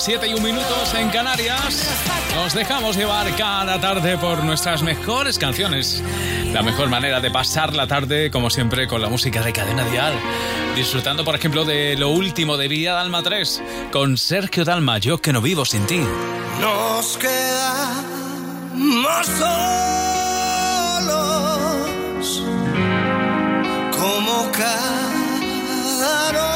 7 y 1 minutos en Canarias. Nos dejamos llevar cada tarde por nuestras mejores canciones. La mejor manera de pasar la tarde, como siempre, con la música de Cadena Dial. Disfrutando, por ejemplo, de lo último de Vía Dalma 3, con Sergio Dalma, Yo que no vivo sin ti. Nos quedamos solos como cada noche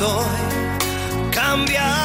estoy cambiando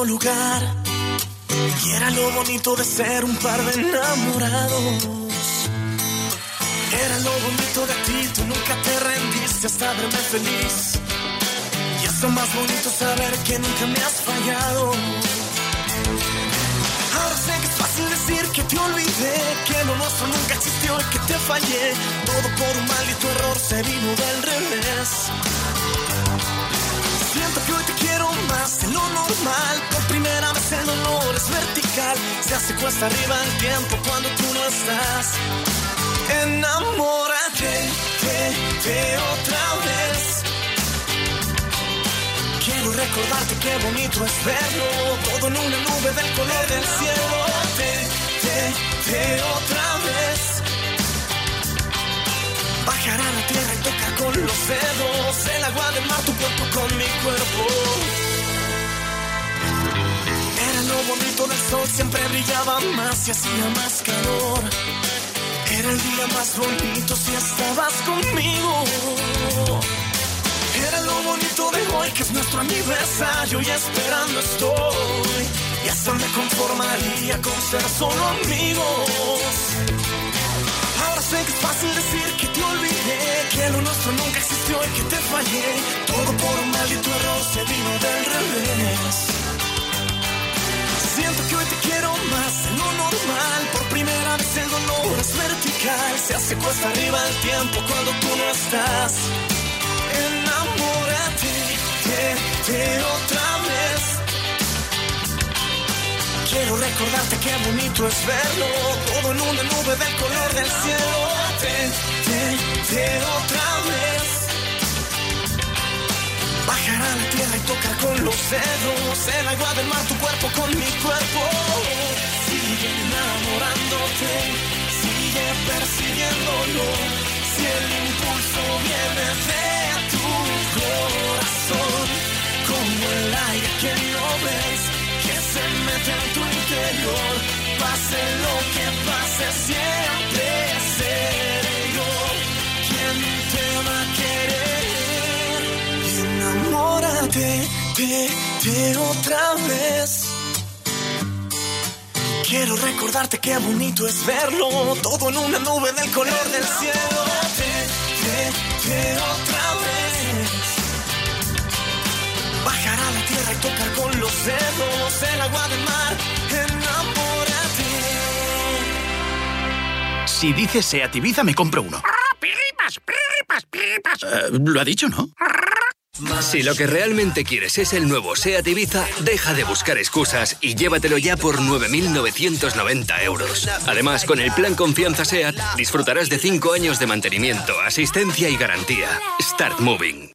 lugar. Y era lo bonito de ser un par de enamorados. Era lo bonito de ti, tú nunca te rendiste hasta verme feliz. Y es lo más bonito saber que nunca me has fallado. Ahora sé que es fácil decir que te olvidé, que lo nuestro nunca existió y que te fallé. Todo por un maldito error se vino del revés. Siento que hoy te quiero más de lo normal. Por primera vez el dolor es vertical. Se hace cuesta arriba el tiempo cuando tú no estás. Enamórate de, de otra vez. Quiero recordarte qué bonito es verlo. Todo en una nube del color del cielo. De, de, de otra vez. Con los dedos el agua del mar, tu cuerpo con mi cuerpo. Era lo bonito del sol, siempre brillaba más y hacía más calor. Era el día más bonito si estabas conmigo. Era lo bonito de hoy, que es nuestro aniversario y esperando estoy. Y hasta me conformaría con ser solo amigos. Sé que es fácil decir que te olvidé, que lo nuestro nunca existió y que te fallé. Todo por un maldito error se vino del revés. Siento que hoy te quiero más de lo normal. Por primera vez el dolor es vertical. Se hace cuesta arriba el tiempo cuando tú no estás. Enamórate de, de otra vez. Quiero recordarte qué bonito es verlo. Todo en una nube del color del cielo. Te, te, te otra vez. Bajar a la tierra y tocar con los dedos el agua del mar, tu cuerpo con mi cuerpo. Sigue enamorándote, sigue persiguiéndolo. Si el impulso viene de tu corazón, como el aire que no ves, se mete en tu interior. Pase lo que pase, siempre seré yo quien te va a querer. Enamórate de, de otra vez. Quiero recordarte qué bonito es verlo, todo en una nube del color del cielo. De, de, de otra vez. Tocar con los dedos el agua del mar. Enamórate. Si dices Seat Ibiza, me compro uno. Eh, lo ha dicho, ¿no? Si lo que realmente quieres es el nuevo SEAT Ibiza, deja de buscar excusas y llévatelo ya por 9.990 euros. Además, con el plan Confianza SEAT, disfrutarás de 5 años de mantenimiento, asistencia y garantía. Start Moving.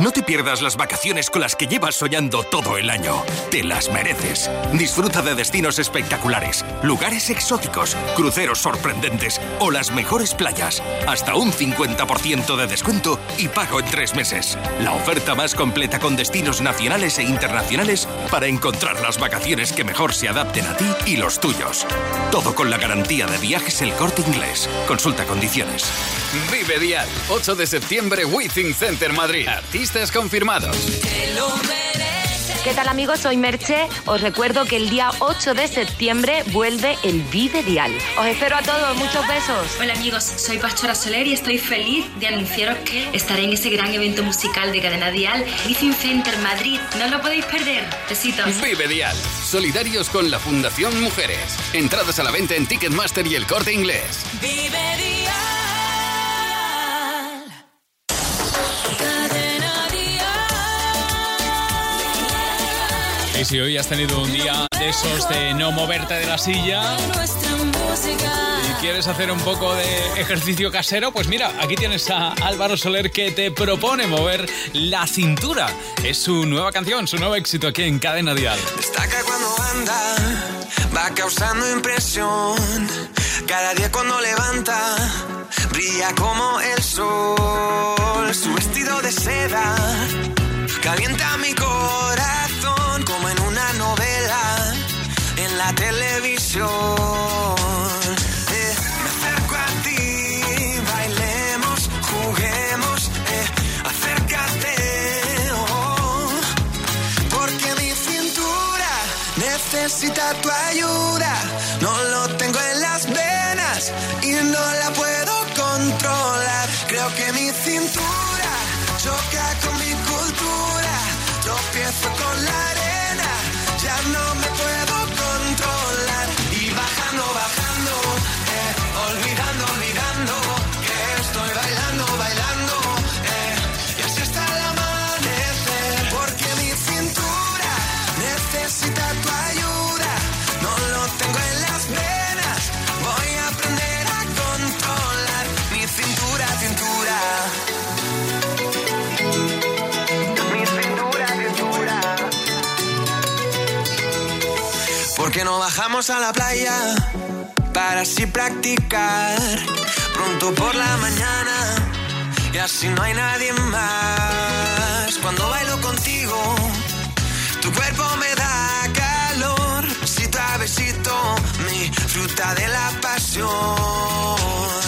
No te pierdas las vacaciones con las que llevas soñando todo el año. Te las mereces. Disfruta de destinos espectaculares, lugares exóticos, cruceros sorprendentes o las mejores playas. Hasta un 50% de descuento y pago en tres meses. La oferta más completa con destinos nacionales e internacionales para encontrar las vacaciones que mejor se adapten a ti y los tuyos. Todo con la garantía de viajes El Corte Inglés. Consulta condiciones. Vive Dial, 8 de septiembre, Withing Center Madrid. Artistas confirmados. ¿Qué tal amigos? Soy Merche. Os recuerdo que el día 8 de septiembre vuelve el Vive Dial. Os espero a todos, muchos besos. Hola amigos, soy Pastora Soler y estoy feliz de anunciaros que estaré en ese gran evento musical de Cadena Dial, Living Center Madrid. No lo podéis perder. Besitos. Vive Dial, solidarios con la Fundación Mujeres. Entradas a la venta en Ticketmaster y el corte inglés. Vive Dial. Y si hoy has tenido un día de esos de no moverte de la silla y quieres hacer un poco de ejercicio casero, pues mira, aquí tienes a Álvaro Soler que te propone mover la cintura. Es su nueva canción, su nuevo éxito aquí en Cadena Dial. Destaca cuando anda, va causando impresión. Cada día cuando levanta, brilla como el sol. Su vestido de seda calienta mi corazón televisión. Eh, me acerco a ti, bailemos, juguemos, eh, acércate. oh. Porque mi cintura necesita tu ayuda. No lo tengo en las venas y no la ¿Por qué no bajamos a la playa para así practicar? pronto por la mañana y así no hay nadie más. Cuando bailo contigo, tu cuerpo me da calor. Besito a besito, mi fruta de la pasión.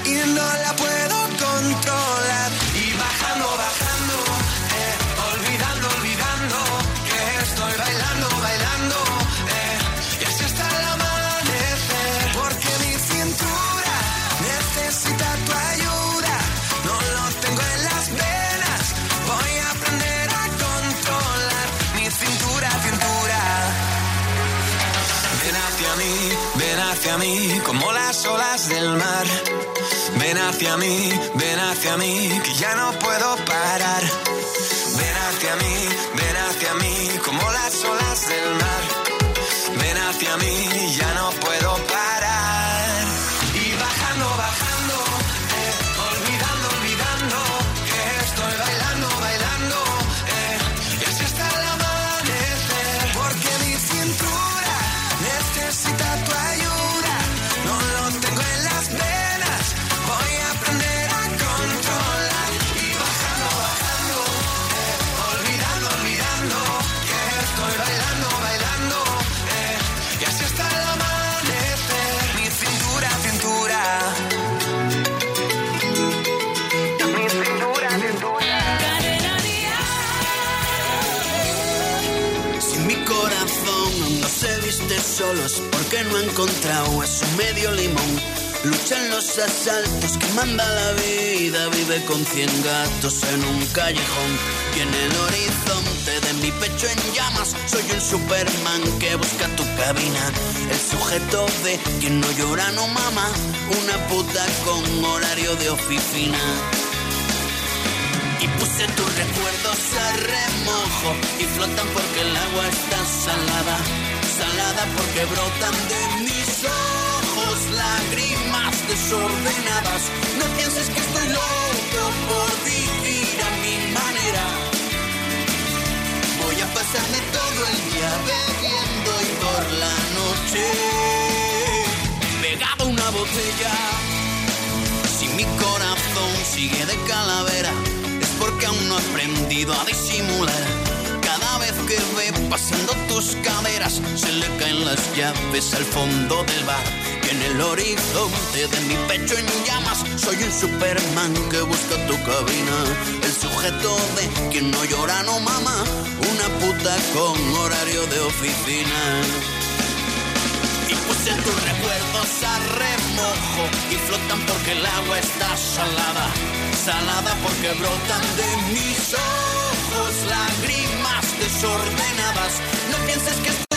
del mar. Ven hacia mí, ven hacia mí, que ya no puedo parar. Limón. Lucha en los asaltos que manda la vida, vive con cien gatos en un callejón. Y en el horizonte de mi pecho en llamas, soy un Superman que busca tu cabina. El sujeto de quien no llora no mama, una puta con horario de oficina. Y puse tus recuerdos a remojo y flotan porque el agua está salada. Salada porque brotan de mis ojos lágrimas desordenadas. No pienses que estoy loco por vivir a mi manera. Voy a pasarme todo el día bebiendo y por la noche pegado una botella. Si mi corazón sigue de calavera, es porque aún no he aprendido a disimular. Cada vez que ve pasando tus caderas, se le caen las llaves al fondo del bar. En el horizonte de mi pecho en llamas, soy un Superman que busca tu cabina. El sujeto de quien no llora no mama, una puta con horario de oficina. Y puse tus recuerdos a remojo y flotan porque el agua está salada. Salada porque brotan de mis ojos lágrimas desordenadas. No pienses que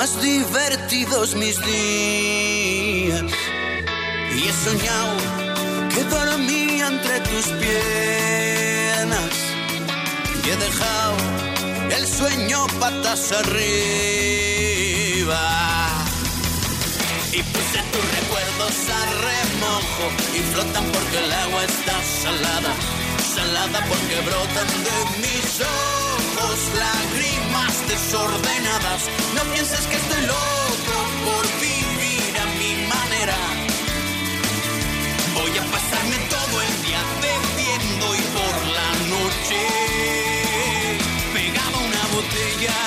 más divertidos mis días. Y he soñado que dormía entre tus piernas y he dejado el sueño patas arriba. Y puse tus recuerdos a remojo y flotan porque el agua está salada. Salada porque brotan de mis ojos lágrimas desordenadas. No pienses que estoy loco por vivir a mi manera. Voy a pasarme todo el día bebiendo y por la noche pegado a una botella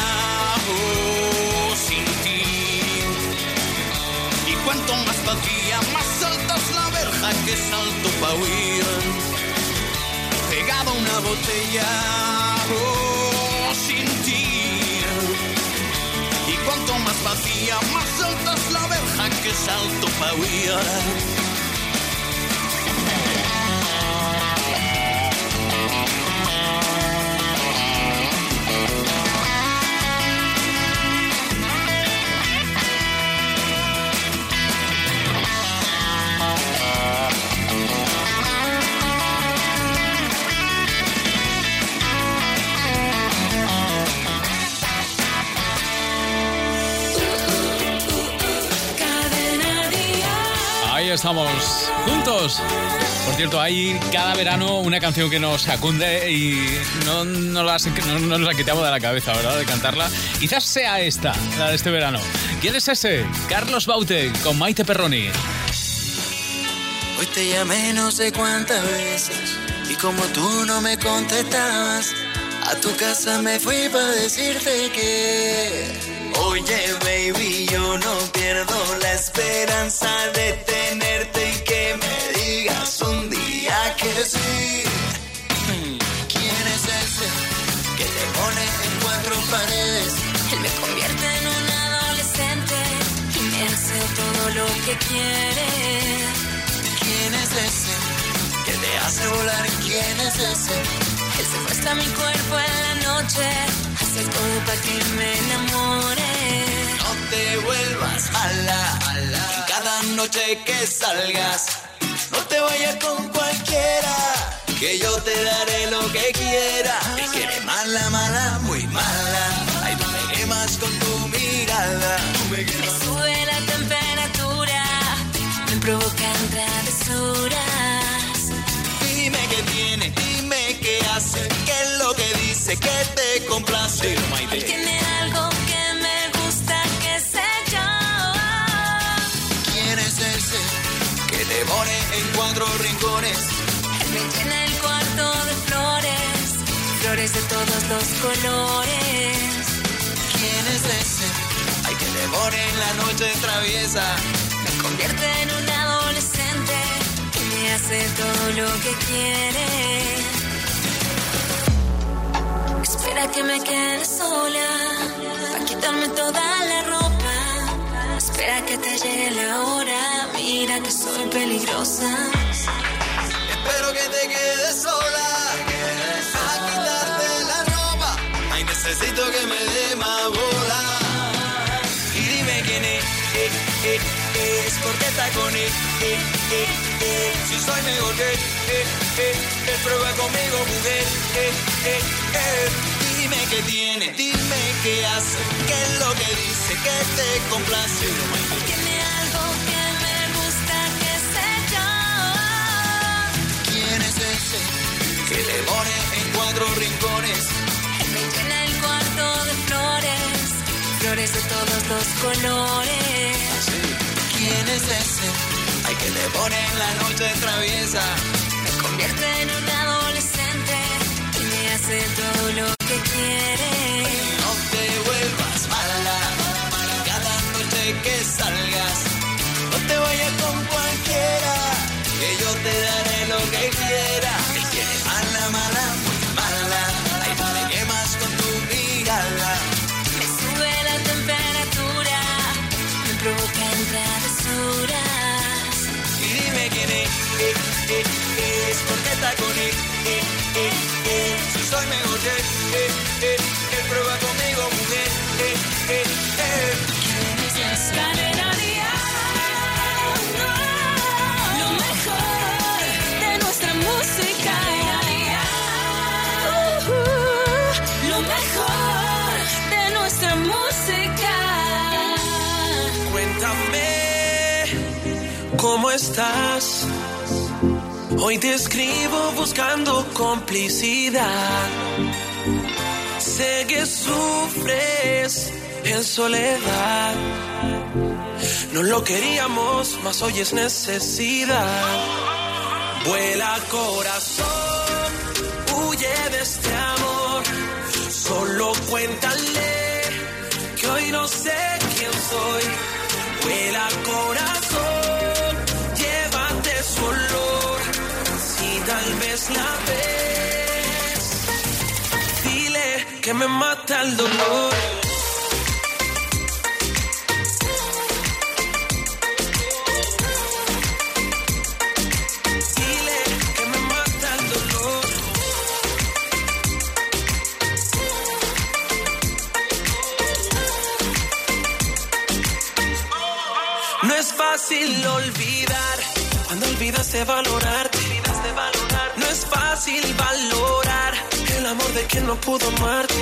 oh, sin ti. Y cuanto más vacía, más alta es la verja que salto pa' huir. Pegado a una botella oh, más alta es la verja que salto pa' llorar. Estamos, juntos. Por cierto, hay cada verano una canción que nos acunde y no, nos la quitamos de la cabeza, ¿verdad? De cantarla. Quizás sea esta, la de este verano. ¿Quién es ese? Carlos Baute con Maite Perroni. Hoy te llamé no sé cuántas veces y como tú no me contestabas, a tu casa me fui para decirte que... Oye, baby, yo no pierdo la esperanza de tenerte un día que sí. ¿Quién es ese que te pone en cuatro paredes? Él me convierte en un adolescente y me hace todo lo que quiere. ¿Quién es ese que te hace volar? ¿Quién es ese? Él secuestra mi cuerpo en la noche, hace todo para que me enamore. No te vuelvas mala, en cada noche que salgas. Vayas con cualquiera, que yo te daré lo que quiera. Es que eres mala, mala, muy mala. Ay, tú me quemas con tu mirada. Me Me sube la temperatura, me provocan travesuras. Dime qué tiene, dime qué hace, qué es lo que dice, que te complace. Flores de todos los colores. ¿Quién es ese? Ay, que te pone en la noche traviesa. Me convierte en un adolescente y me hace todo lo que quiere. Espera que me quede sola, para quitarme toda la ropa. Espera que te llegue la hora, mira que soy peligrosa. Espero que te quedes sola. Necesito que me dé más bola. Y dime quién es, eh, eh, eh, es porque está con él, eh, eh, eh. Si soy mejor que él, eh, eh, prueba conmigo, mujer, eh, eh, eh. Dime qué tiene, dime qué hace, qué es lo que dice, que te complace. Tiene algo que me gusta, que sé yo. ¿Quién es ese que te pone en cuatro rincones? Flores de todos los colores. ¿Quién es ese? Ay, que pone en la noche traviesa. Me convierte en un adolescente y me hace todo lo que quiere. No te vuelvas mala. Cada noche que salgas, él, eh, eh, prueba conmigo, mujer, eh, eh, eh. Lo mejor de nuestra música. Uh, lo mejor de nuestra música. Cuéntame cómo estás. Hoy te escribo buscando complicidad. Sé que sufres en soledad. No lo queríamos, mas hoy es necesidad. Vuela corazón, huye de este amor. Solo cuéntale que hoy no sé quién soy. Vuela corazón, tal vez la ves. Dile que me mata el dolor. Dile que me mata el dolor. No es fácil olvidar cuando olvidas de valorarte Fácil valorar el amor de quien no pudo amarte.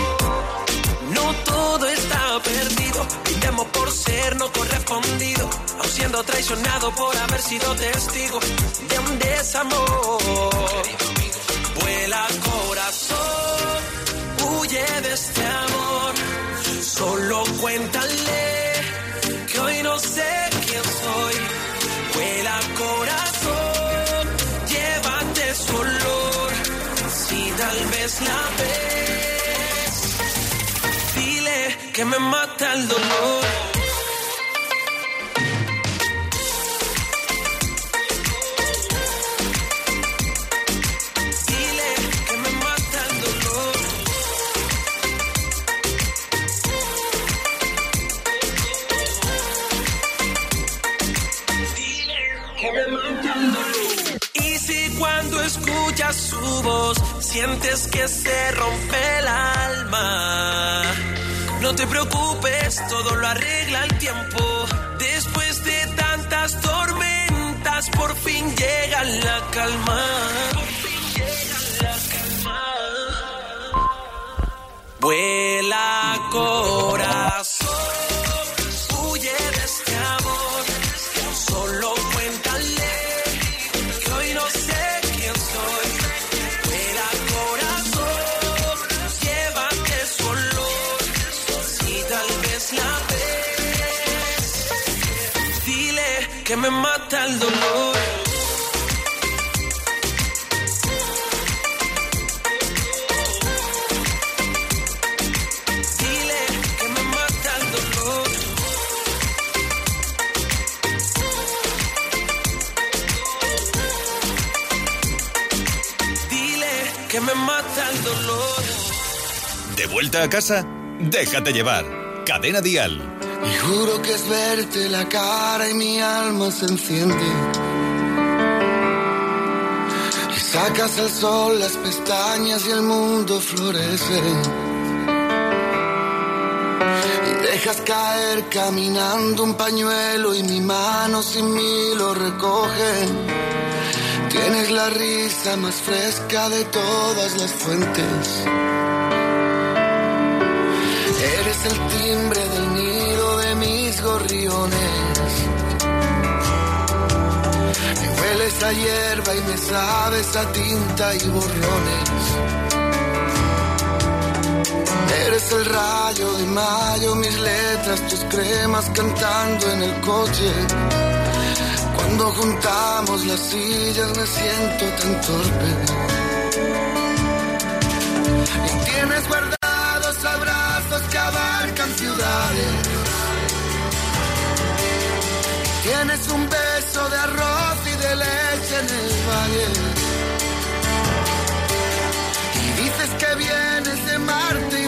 No todo está perdido, brindemos por ser no correspondido, aun siendo traicionado por haber sido testigo de un desamor. Vuela corazón, huye de este amor, solo cuéntale que hoy no sé vez la ves, dile que me mata el dolor. Sientes que se rompe el alma, no te preocupes, todo lo arregla el tiempo. Después de tantas tormentas, por fin llega la calma. Vuelta a casa? Déjate llevar. Cadena Dial. Y juro que es verte la cara y mi alma se enciende. Y sacas al sol las pestañas y el mundo florece. Y dejas caer caminando un pañuelo y mi mano sin mí lo recoge. Tienes la risa más fresca de todas las fuentes. El timbre del nido de mis gorriones. Me hueles a hierba y me sabes a tinta y borrones. Eres el rayo de mayo, mis letras, tus cremas cantando en el coche. Cuando juntamos las sillas me siento tan torpe. Abarcan ciudades. Tienes un beso de arroz y de leche en el valle. Y dices que vienes de Marte y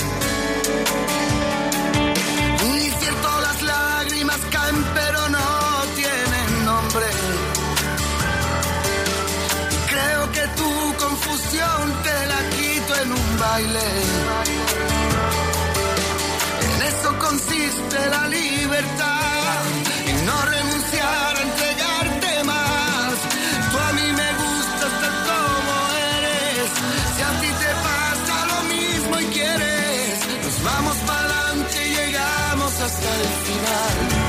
En eso consiste la libertad y no renunciar a entregarte más. Tú a mí me gustas tal como eres. Si a ti te pasa lo mismo y quieres, nos vamos para adelante y llegamos hasta el final.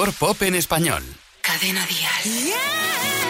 Mejor pop en español. Cadena Dial. A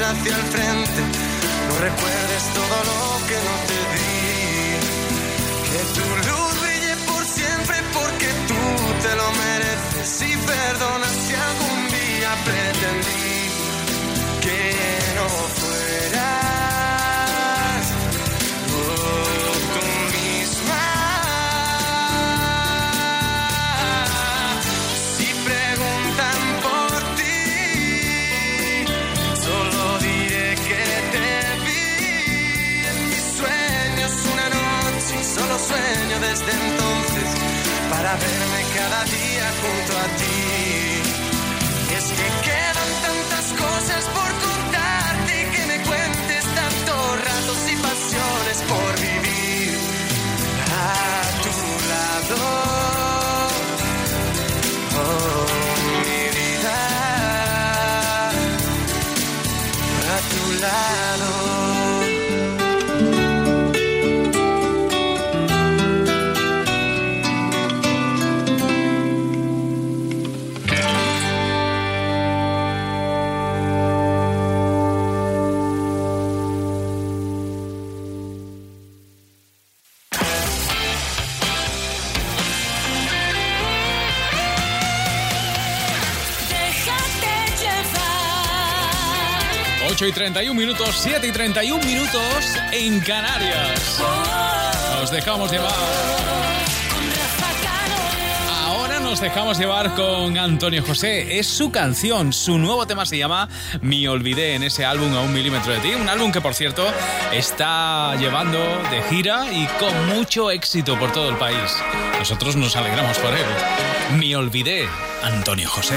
hacia el frente, no recuerdes todo lo que no te di. Que tu luz brille por siempre porque tú te lo mereces y perdona si algún día pretendí que no fueras para verme cada día junto a ti. 8 y 31 minutos, 7 y 31 minutos en Canarias. Nos dejamos llevar. Ahora nos dejamos llevar con Antonio José. Es su canción, su nuevo tema se llama Me Olvidé en ese álbum a un milímetro de ti. Un álbum que, por cierto, está llevando de gira y con mucho éxito por todo el país. Nosotros nos alegramos por él. Me Olvidé, Antonio José.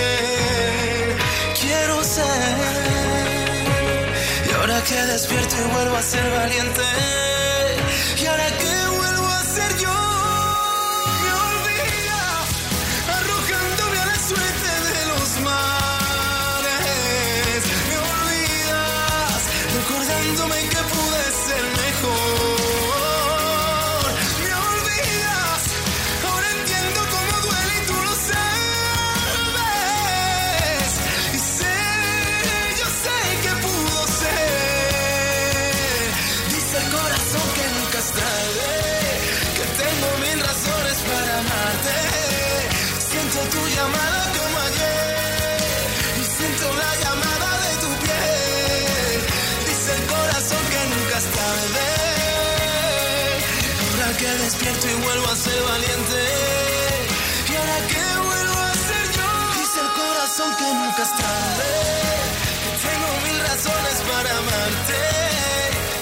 que despierto y vuelvo a ser valiente, Y ahora que vuelvo a ser yo. Dice el corazón que nunca es tarde. Que tengo mil razones para amarte.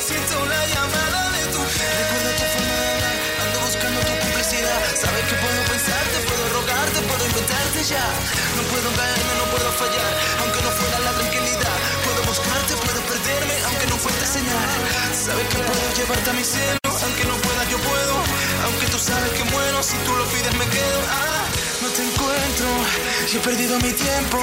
Siento la llamada de tu piel. Recuerda tu forma de hablar. Ando buscando tu complicidad. Sabes que puedo pensarte, puedo rogarte, puedo inventarte ya. No puedo caerme, no puedo fallar. Aunque no fuera la tranquilidad. Puedo buscarte, puedo perderme, aunque no fuerte señal. Sabes que puedo llevarte a mi cielo. Aunque tú sabes que muero, si tú lo pides me quedo. Ah, no te encuentro y he perdido mi tiempo.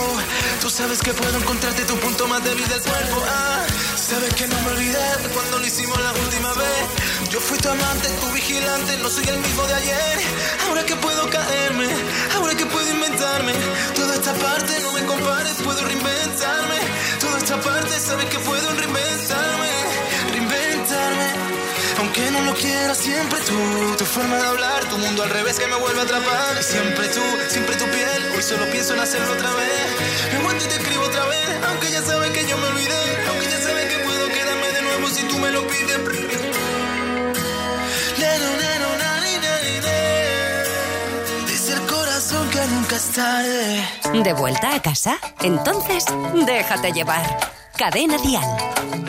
Tú sabes que puedo encontrarte tu punto más débil del cuerpo. Ah, sabes que no me olvidé cuando lo hicimos la última vez. Yo fui tu amante, tu vigilante, no soy el mismo de ayer. Ahora que puedo caerme, ahora que puedo inventarme. Toda esta parte no me compares, puedo reinventarme. Toda esta parte sabes que puedo reinventarme, no lo quiera, siempre tú. Tu forma de hablar, tu mundo al revés que me vuelve a atrapar. Siempre tú, siempre tu piel. Hoy solo pienso en hacerlo otra vez. Me vuelvo y te escribo otra vez. Aunque ya sabes que yo me olvidé. Aunque ya sabes que puedo quedarme de nuevo si tú me lo pides. Dice el corazón que nunca es tarde. ¿De vuelta a casa? Entonces, déjate llevar. Cadena Dial.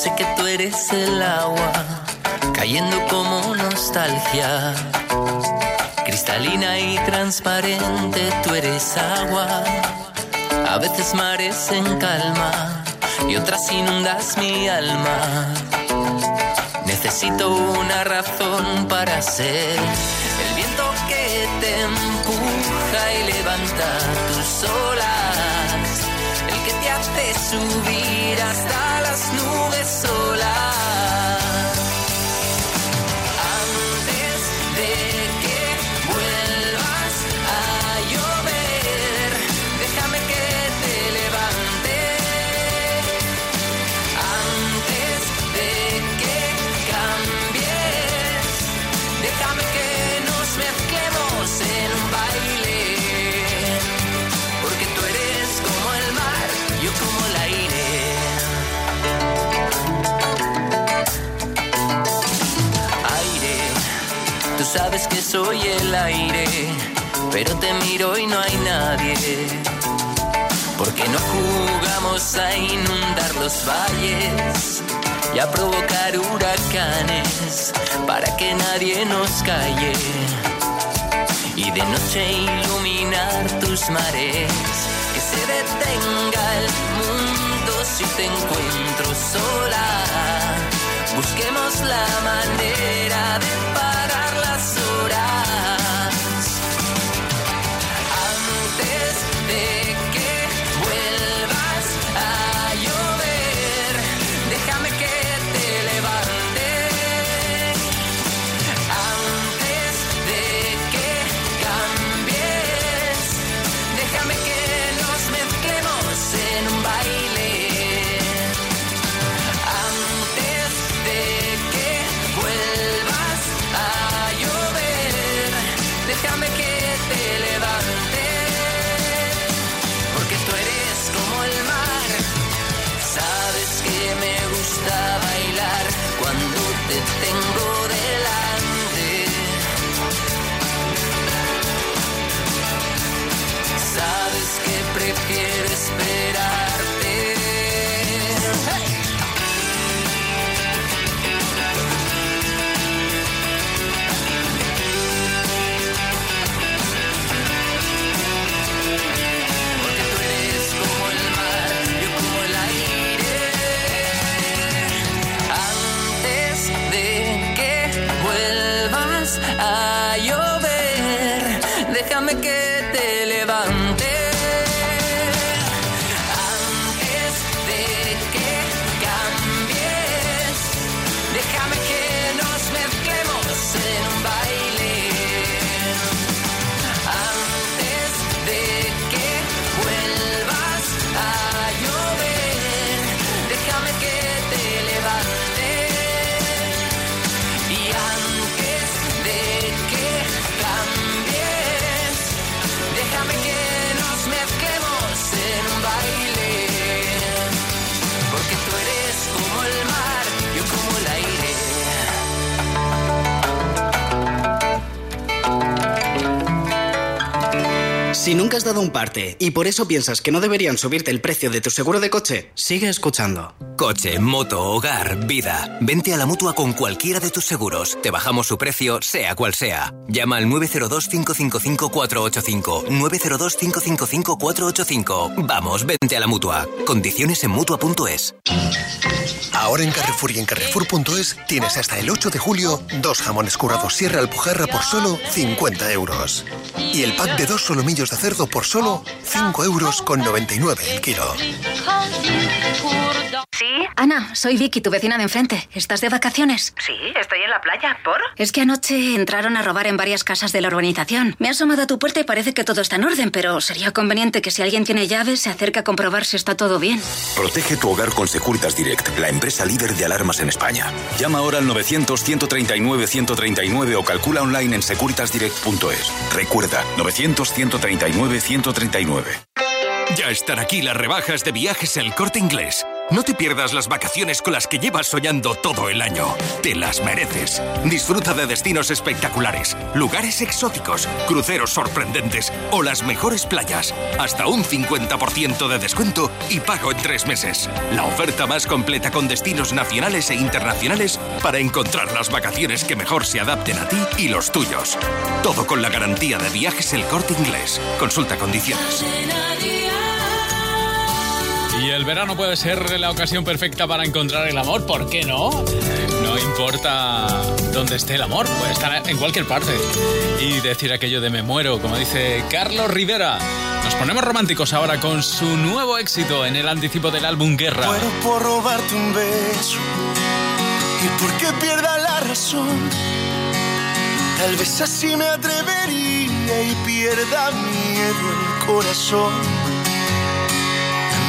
Sé que tú eres el agua, cayendo como nostalgia. Cristalina y transparente, tú eres agua. A veces mares en calma y otras inundas mi alma. Necesito una razón para ser el viento que te empuja y levanta tus olas, el que te hace subir hasta el aire, pero te miro y no hay nadie. Porque no jugamos a inundar los valles y a provocar huracanes para que nadie nos calle. Y de noche iluminar tus mares, que se detenga el mundo si te encuentro sola. Busquemos la manera de parar las Si nunca has dado un parte y por eso piensas que no deberían subirte el precio de tu seguro de coche, sigue escuchando. Coche, moto, hogar, vida. Vente a la mutua con cualquiera de tus seguros. Te bajamos su precio, sea cual sea. Llama al 902-555-485. 902-555-485. Vamos, vente a la mutua. Condiciones en mutua.es. Ahora en Carrefour y en Carrefour.es tienes hasta el 8 de julio dos jamones currados Sierra Alpujarra por solo 50 euros. Y el pack de dos solomillos de cerdo por solo 5 euros con 99 el kilo. ¿Sí? Ana, soy Vicky, tu vecina de enfrente. ¿Estás de vacaciones? Sí, estoy en la playa. ¿Por? Es que anoche entraron a robar en varias casas de la urbanización. Me he asomado a tu puerta y parece que todo está en orden, pero sería conveniente que si alguien tiene llaves se acerque a comprobar si está todo bien. Protege tu hogar con Securitas Direct, la empresa líder de alarmas en España. Llama ahora al 900-139-139 o calcula online en securitasdirect.es. Recuerda, 900-139-139. Ya están aquí las rebajas de viajes El Corte Inglés. No te pierdas las vacaciones con las que llevas soñando todo el año. Te las mereces. Disfruta de destinos espectaculares, lugares exóticos, cruceros sorprendentes o las mejores playas. Hasta un 50% de descuento y pago en tres meses. La oferta más completa con destinos nacionales e internacionales para encontrar las vacaciones que mejor se adapten a ti y los tuyos. Todo con la garantía de viajes El Corte Inglés. Consulta condiciones. El verano puede ser la ocasión perfecta para encontrar el amor, ¿por qué no? No importa dónde esté el amor, puede estar en cualquier parte. Y decir aquello de me muero, como dice Carlos Rivera. Nos ponemos románticos ahora con su nuevo éxito en el anticipo del álbum Guerra. Muero por robarte un beso y porque pierda la razón. Tal vez así me atrevería y pierda miedo el corazón.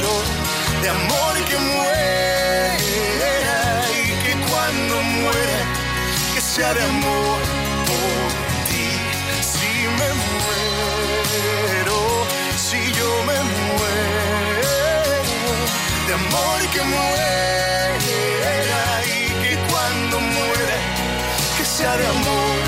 de amor que muera y que cuando muera, que sea de amor por ti. Si me muero, si yo me muero, de amor que muera y que cuando muera, que sea de amor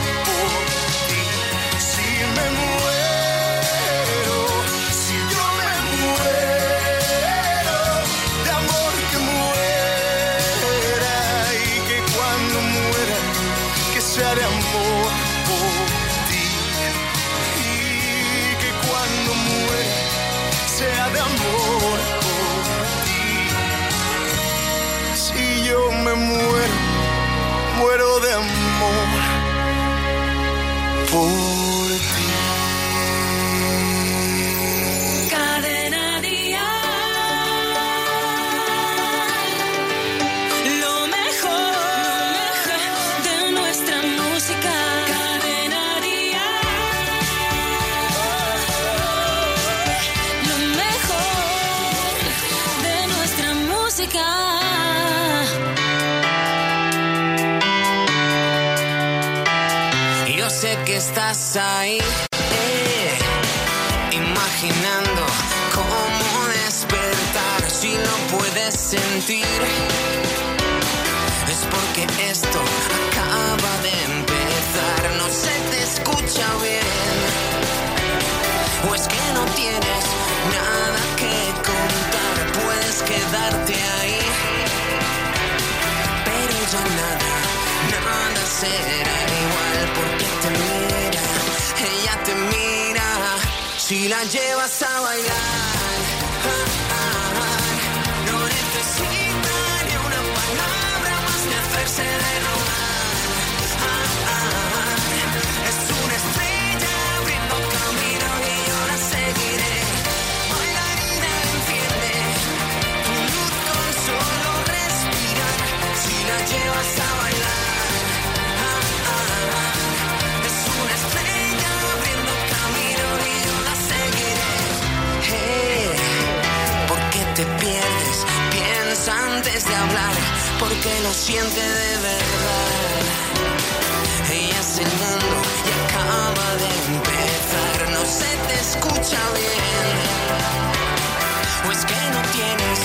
eh, imaginando cómo despertar si lo puedes sentir. Es porque esto acaba de empezar, no se te escucha bien. O es que no tienes nada que contar, puedes quedarte ahí. Pero ya nada, nada será si la llevas a bailar. No necesita ni una palabra más que hacerse de rogar. Antes de hablar, porque lo siente de verdad. Ella es el mundo y acaba de empezar, no se te escucha bien. O es que no tienes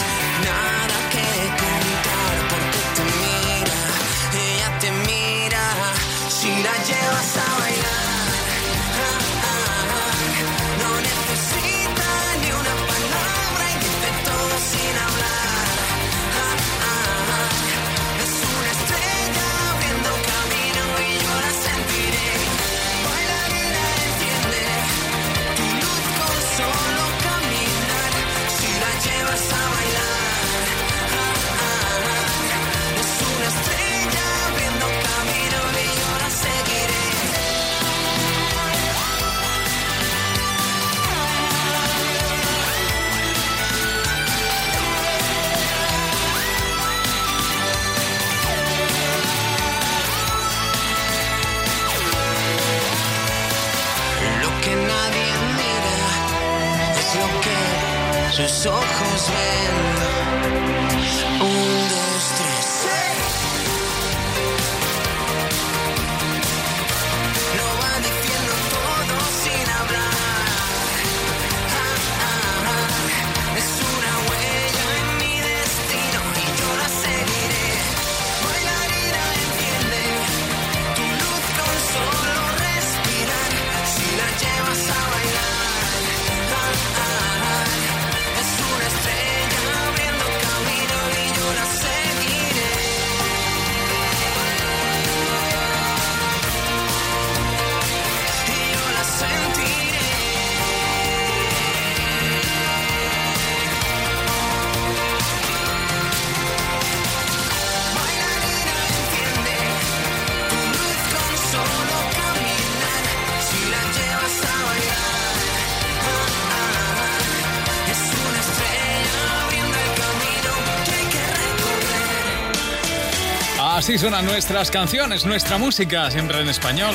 así suenan nuestras canciones, nuestra música, siempre en español.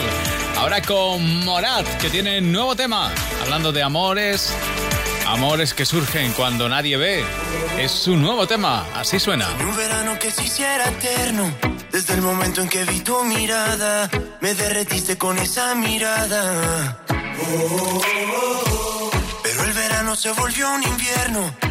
Ahora con Morat, que tiene nuevo tema, hablando de amores, amores que surgen cuando nadie ve. Es su nuevo tema, así suena. Un verano que se hiciera eterno, desde el momento en que vi tu mirada, me derretiste con esa mirada. Oh, oh, oh, oh. Pero el verano se volvió un invierno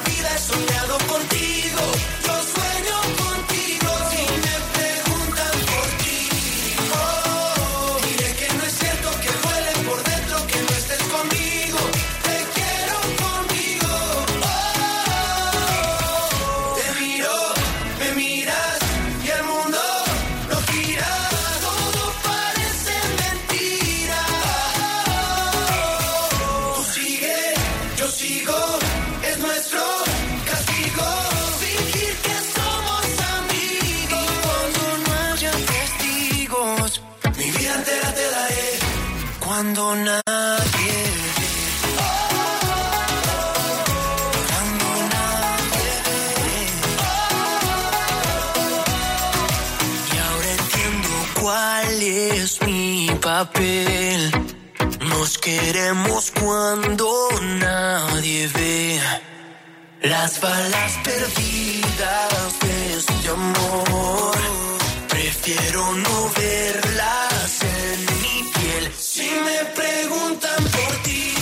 vida he soñado contigo. cuando nadie ve las balas perdidas de este amor. Prefiero no verlas en mi piel. Si me preguntan por ti.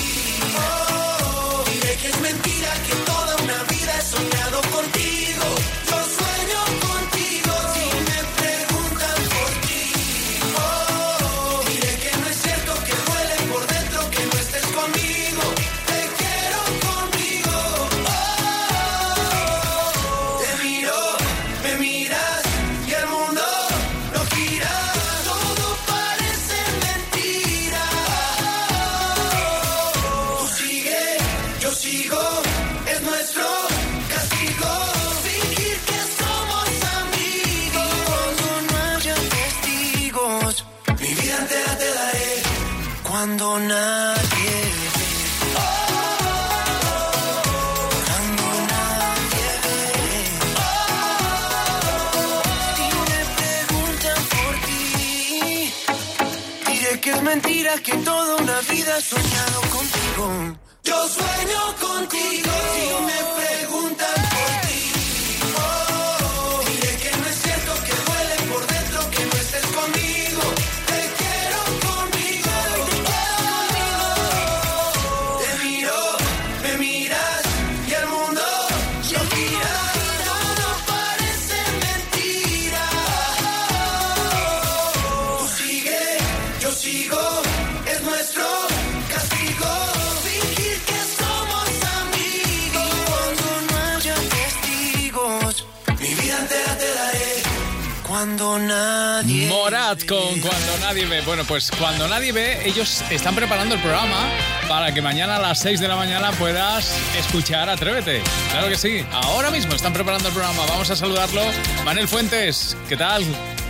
Pues cuando nadie ve, ellos están preparando el programa para que mañana a las 6 de la mañana puedas escuchar Atrévete. Claro que sí. Ahora mismo están preparando el programa. Vamos a saludarlo. Manel Fuentes, ¿qué tal?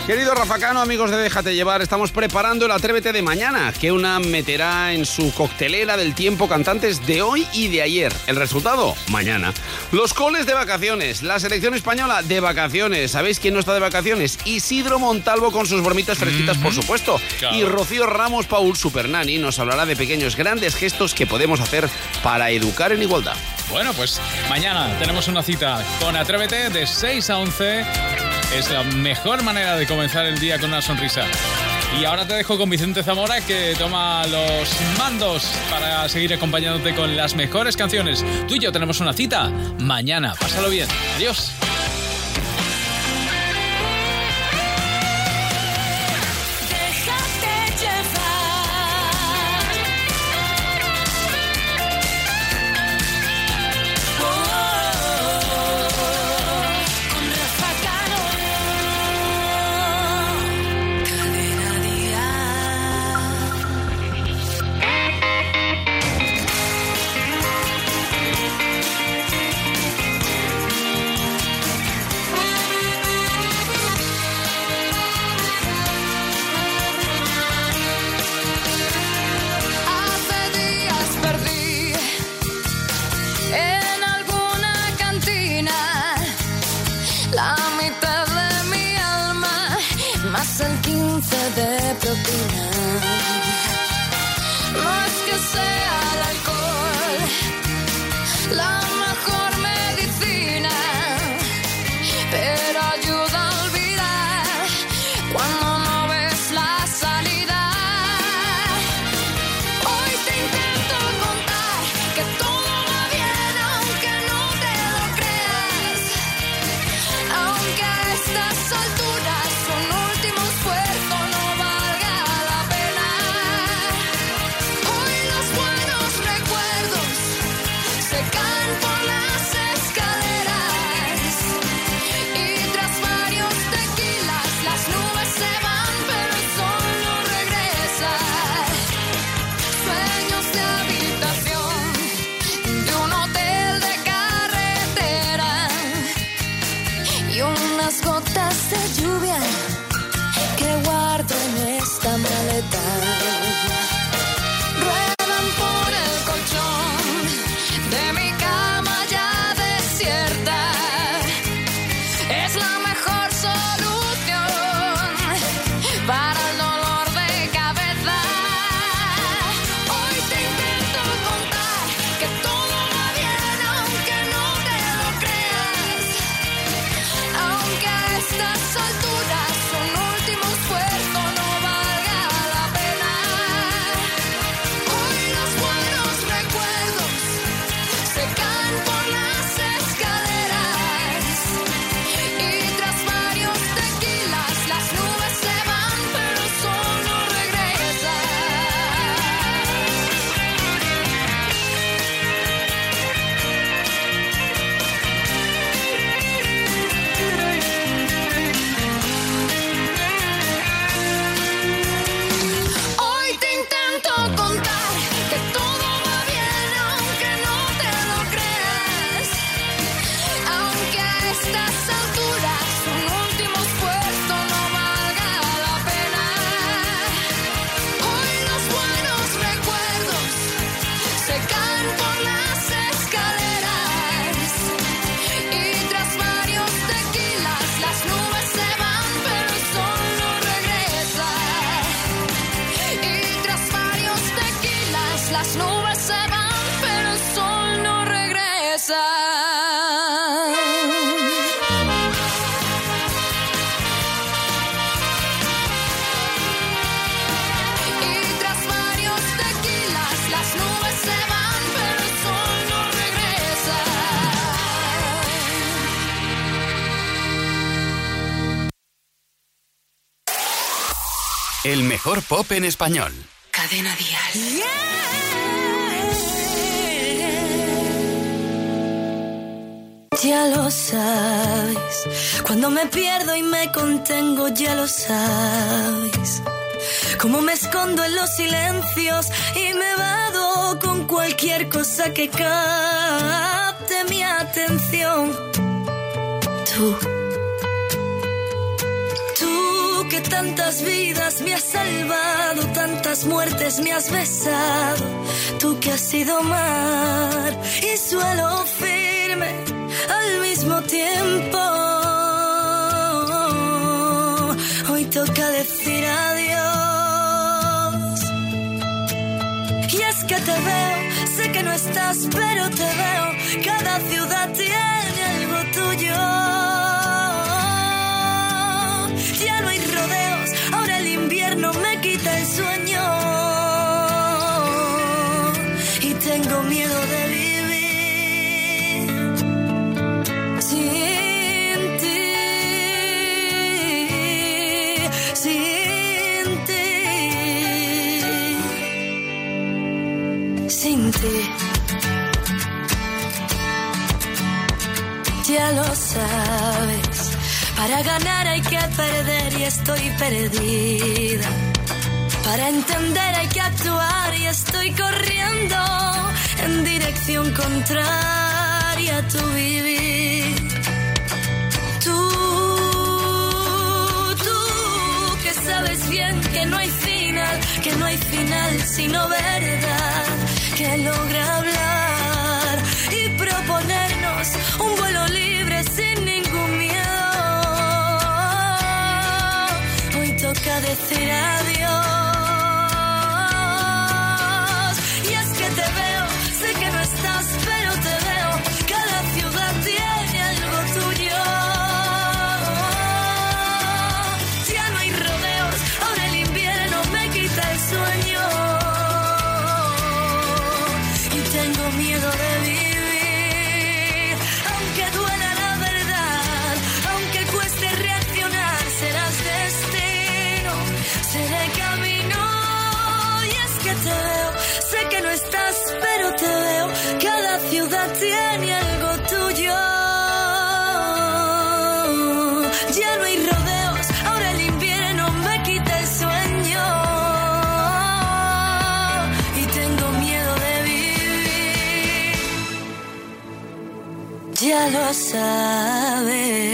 Querido Rafacano, amigos de Déjate Llevar, estamos preparando el Atrévete de mañana, que una meterá en su coctelera del tiempo cantantes de hoy y de ayer. El resultado, mañana. Los coles de vacaciones, la selección española de vacaciones. ¿Sabéis quién no está de vacaciones? Isidro Montalvo con sus bromitas fresquitas, por supuesto. Claro. Y Rocío Ramos Paul, Supernani, nos hablará de pequeños grandes gestos que podemos hacer para educar en igualdad. Bueno, pues mañana tenemos una cita con Atrévete de 6 a 11. Es la mejor manera de comenzar el día con una sonrisa. Y ahora te dejo con Vicente Zamora que toma los mandos para seguir acompañándote con las mejores canciones. Tú y yo tenemos una cita mañana. Pásalo bien. Adiós. Mejor pop en español. Cadena Dial. Ya lo sabes, cuando me pierdo y me contengo, ya lo sabes. Como me escondo en los silencios y me vado con cualquier cosa que capte mi atención. Tú, que tantas vidas me has salvado, tantas muertes me has besado, tú que has sido mar y suelo firme al mismo tiempo. Hoy toca decir adiós. Y es que te veo, sé que no estás, pero te veo. Cada ciudad tiene algo tuyo. Ya no invierno me quita el sueño. Y tengo miedo de vivir sin ti. Ya lo sabes, para ganar hay que perder y estoy perdida. Para entender hay que actuar y estoy corriendo en dirección contraria a tu vivir. Tú, tú que sabes bien que no hay final, que no hay final sino verdad, que logra hablar Sabes.